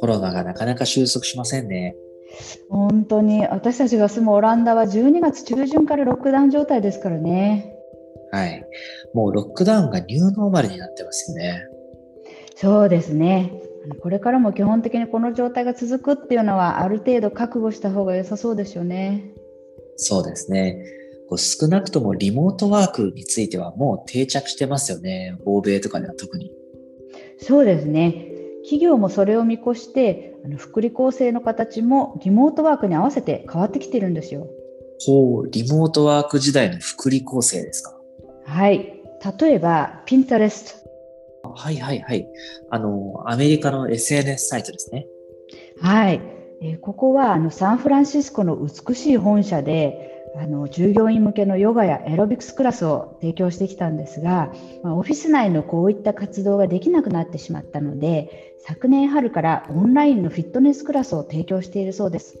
コロナがなかなか収束しませんね。本当に私たちが住むオランダは12月中旬からロックダウン状態ですからね。はい。もうロックダウンがニューノーマルになってますよね。そうですね。これからも基本的にこの状態が続くっていうのはある程度覚悟した方が良さそうですよね。そうですね。こう少なくともリモートワークについてはもう定着してますよね。欧米とかでは特に。そうですね。企業もそれを見越してあの福利厚生の形もリモートワークに合わせて変わってきてるんですよ。ほう、リモートワーク時代の福利厚生ですか。はい。例えば、ピンタレスト。はいはいはい。あの、アメリカの SNS サイトですね。はい。えー、ここはあのサンフランシスコの美しい本社で、あの従業員向けのヨガやエロビクスクラスを提供してきたんですが、まあ、オフィス内のこういった活動ができなくなってしまったので昨年春からオンラインのフィットネスクラスを提供しているそうです。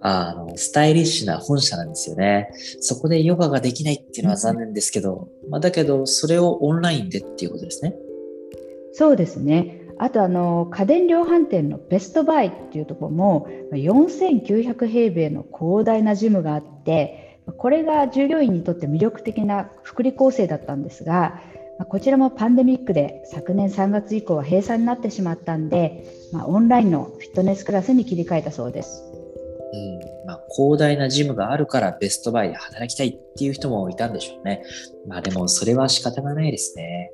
あの、スタイリッシュな本社なんですよね。そこでヨガができないっていうのは残念ですけど、まあ、だけど、それをオンラインでっていうことですね。そうですね。あとあの家電量販店のベストバイっていうところも4900平米の広大なジムがあってこれが従業員にとって魅力的な福利厚生だったんですがこちらもパンデミックで昨年3月以降は閉鎖になってしまったんで、まあ、オンラインのフィットネスクラスに切り替えたそうです。うんまあ、広大なジムがあるからベストバイで働きたいっていう人もいたんでしょうね。まあでもそれは仕方がないですね。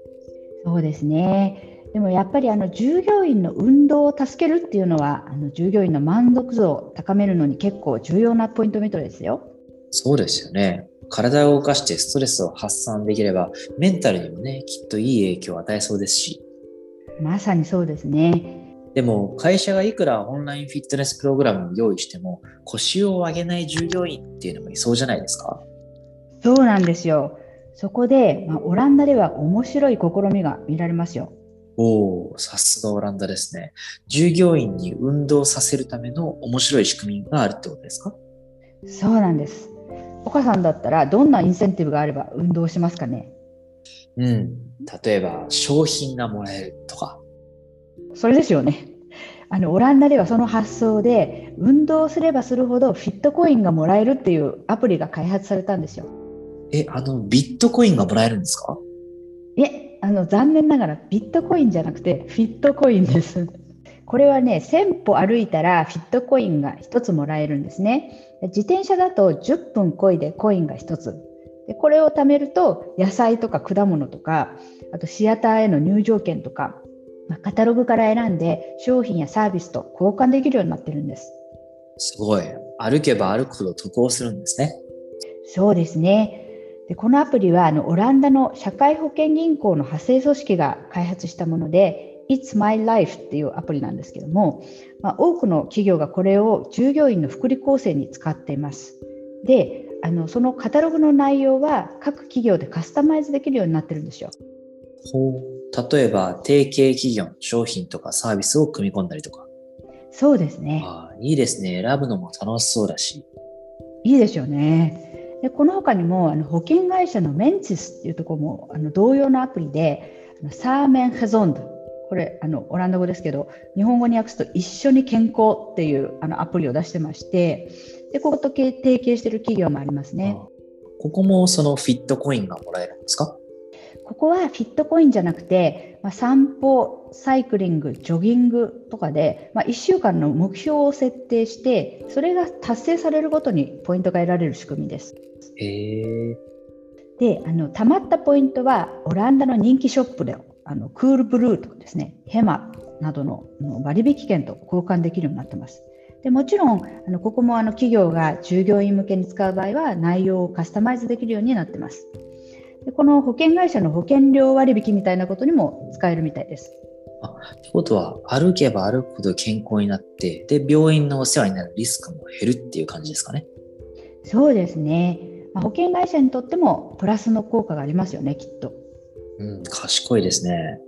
そうですね。でもやっぱりあの従業員の運動を助けるっていうのはあの従業員の満足度を高めるのに結構重要なポイントメトですよ。そうですよね。体を動かしてストレスを発散できればメンタルにもねきっといい影響を与えそうですし。まさにそうですね。でも会社がいくらオンラインフィットネスプログラムを用意しても腰を上げない従業員っていうのもいそうじゃないですかそうなんですよ。そこで、まあ、オランダでは面白い試みが見られますよ。おお、さすがオランダですね。従業員に運動させるための面白い仕組みがあるってことですか？そうなんです。岡さんだったらどんなインセンティブがあれば運動しますかね？うん。例えば商品がもらえるとか。それですよね。あのオランダではその発想で運動すればするほどフィットコインがもらえるっていうアプリが開発されたんですよ。え、あのビットコインがもらえるんですか？え、あの残念ながらビットコインじゃなくてフィットコインです。これはね、1000歩歩いたらフィットコインが1つもらえるんですね。自転車だと10分こいでコインが1つ。でこれを貯めると野菜とか果物とか、あとシアターへの入場券とか、まあ、カタログから選んで商品やサービスと交換できるようになってるんです。すごい。歩けば歩くほど得をするんですね。そうですね。でこのアプリはあのオランダの社会保険銀行の派生組織が開発したもので It's My Life っていうアプリなんですけども、まあ、多くの企業がこれを従業員の福利厚生に使っています。であのそのカタログの内容は各企業でカスタマイズできるようになってるんですよ。ほう例えば提携企業の商品とかサービスを組み込んだりとか。そうですね。あいいですね。選ぶのも楽しそうだし。いいですよね。でこの他にもあの保険会社のメンチスっていうところもあの同様のアプリでサーメンヘゾンドこれあのオランダ語ですけど日本語に訳すと一緒に健康っていうあのアプリを出してましてでここと提携している企業もありますね。ここもそのフィットコインがもらえるんですか？ここはフィットコインじゃなくて、まあ、散歩、サイクリング、ジョギングとかで、まあ、1週間の目標を設定して、それが達成されるごとにポイントが得られる仕組みです。へであのたまったポイントはオランダの人気ショップであのクールブルーとかですねヘマなどの割引券と交換できるようになってます。でもちろんあのここもあの企業が従業員向けに使う場合は内容をカスタマイズできるようになってます。でこの保険会社の保険料割引みたいなことにも使えるみたいです。あってことは歩けば歩くほど健康になってで病院のお世話になるリスクも減るっていう感じですかね。そうですね。まあ、保険会社にとってもプラスの効果がありますよね、きっと。うん、賢いですね。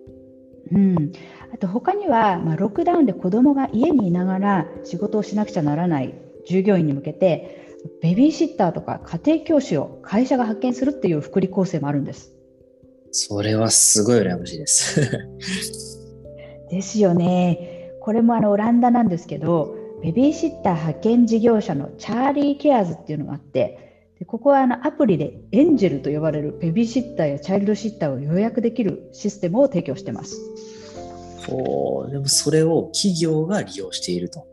うん、あと他には、まあ、ロックダウンで子どもが家にいながら仕事をしなくちゃならない従業員に向けてベビーシッターとか家庭教師を会社が派遣するっていう福利厚生もあるんです。それはすごい羨ましいです。ですよね。これもあのオランダなんですけど、ベビーシッター派遣事業者のチャーリーケアーズっていうのがあって、でここはあのアプリでエンジェルと呼ばれるベビーシッターやチャイルドシッターを予約できるシステムを提供してます。ほう、でもそれを企業が利用していると。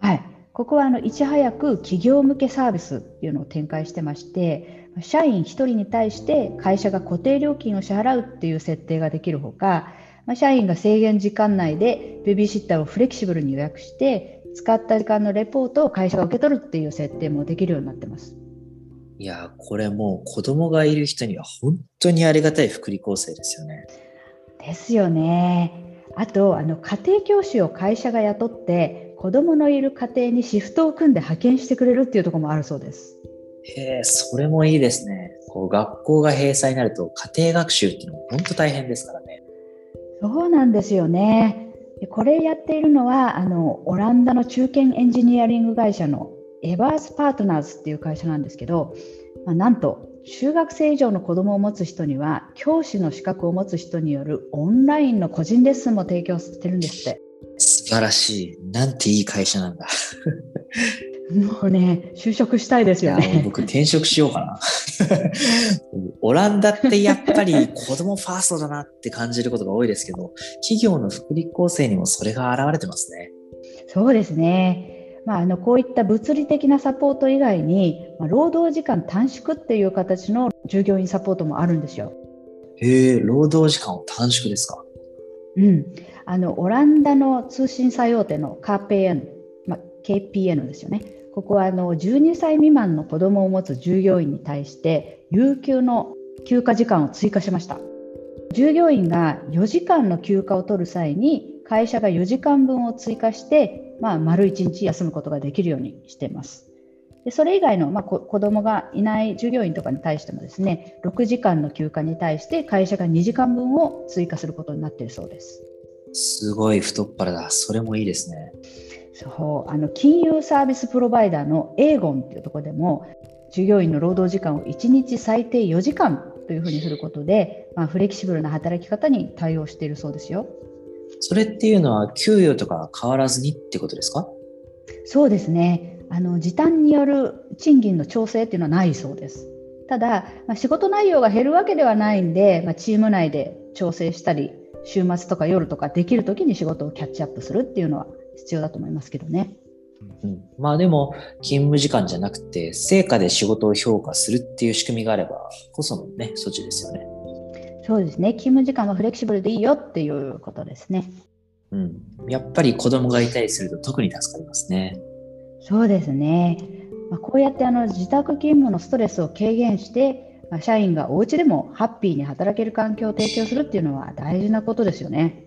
はい。ここはあのいち早く企業向けサービスっていうのを展開してまして、社員1人に対して会社が固定料金を支払うっていう設定ができるほか、社員が制限時間内でベビーシッターをフレキシブルに予約して使った時間のレポートを会社が受け取るっていう設定もできるようになってます。いやこれもう子供がいる人には本当にありがたい福利厚生ですよね。ですよね。あとあの家庭教師を会社が雇って子供のいる家庭にシフトを組んで派遣してくれるっていうところもあるそうです。へえ、それもいいですね。こう学校が閉鎖になると家庭学習っていうのも本当大変ですからね。そうなんですよね。これやっているのはあのオランダの中堅エンジニアリング会社のエバースパートナーズっていう会社なんですけど、まあ、なんと中学生以上の子供を持つ人には教師の資格を持つ人によるオンラインの個人レッスンも提供してるんですって。素晴らしい。なんていい会社なんだ。もうね、就職したいですよね。僕転職しようかな。オランダってやっぱり子供ファーストだなって感じることが多いですけど、企業の福利厚生にもそれが現れてますね。そうですね。まあ、あのこういった物理的なサポート以外に、まあ、労働時間短縮っていう形の従業員サポートもあるんですよ。へえ、労働時間を短縮ですか？うん、あのオランダの通信最大手の KPN、まあ、KPN ですよね。ここはあの12歳未満の子どもを持つ従業員に対して有給の休暇時間を追加しました。従業員が4時間の休暇を取る際に会社が4時間分を追加して、まあ、丸1日休むことができるようにしています。でそれ以外の、まあ、子どもがいない従業員とかに対してもですね6時間の休暇に対して会社が2時間分を追加することになっているそうです。すごい太っ腹だ。それもいいですね。そうあの金融サービスプロバイダーのエーゴンっていうところでも従業員の労働時間を1日最低4時間というふうにすることで、まあ、フレキシブルな働き方に対応しているそうですよ。それっていうのは給与とか変わらずにってことですか？そうですね。あの時短による賃金の調整っていうのはないそうです。ただ、まあ、仕事内容が減るわけではないんで、まあ、チーム内で調整したり週末とか夜とかできる時に仕事をキャッチアップするっていうのは必要だと思いますけどね。うん、まあでも勤務時間じゃなくて成果で仕事を評価するっていう仕組みがあればこそのね措置ですよね。そうですね勤務時間はフレキシブルでいいよっていうことですね。うん、やっぱり子供がいたりすると特に助かりますね。そうですね。まあ、こうやってあの自宅勤務のストレスを軽減してまあ、社員がお家でもハッピーに働ける環境を提供するっていうのは大事なことですよね。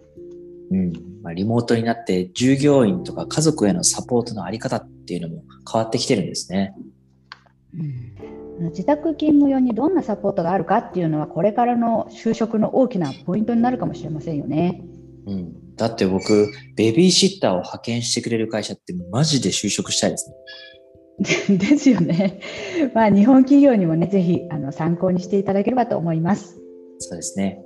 うんまあ、リモートになって従業員とか家族へのサポートのあり方っていうのも変わってきてるんですね。うん、自宅勤務用にどんなサポートがあるかっていうのはこれからの就職の大きなポイントになるかもしれませんよね。うん、だって僕ベビーシッターを派遣してくれる会社ってマジで就職したいですね。ですよね。まあ、日本企業にもね、ぜひあの参考にしていただければと思います。そうですね。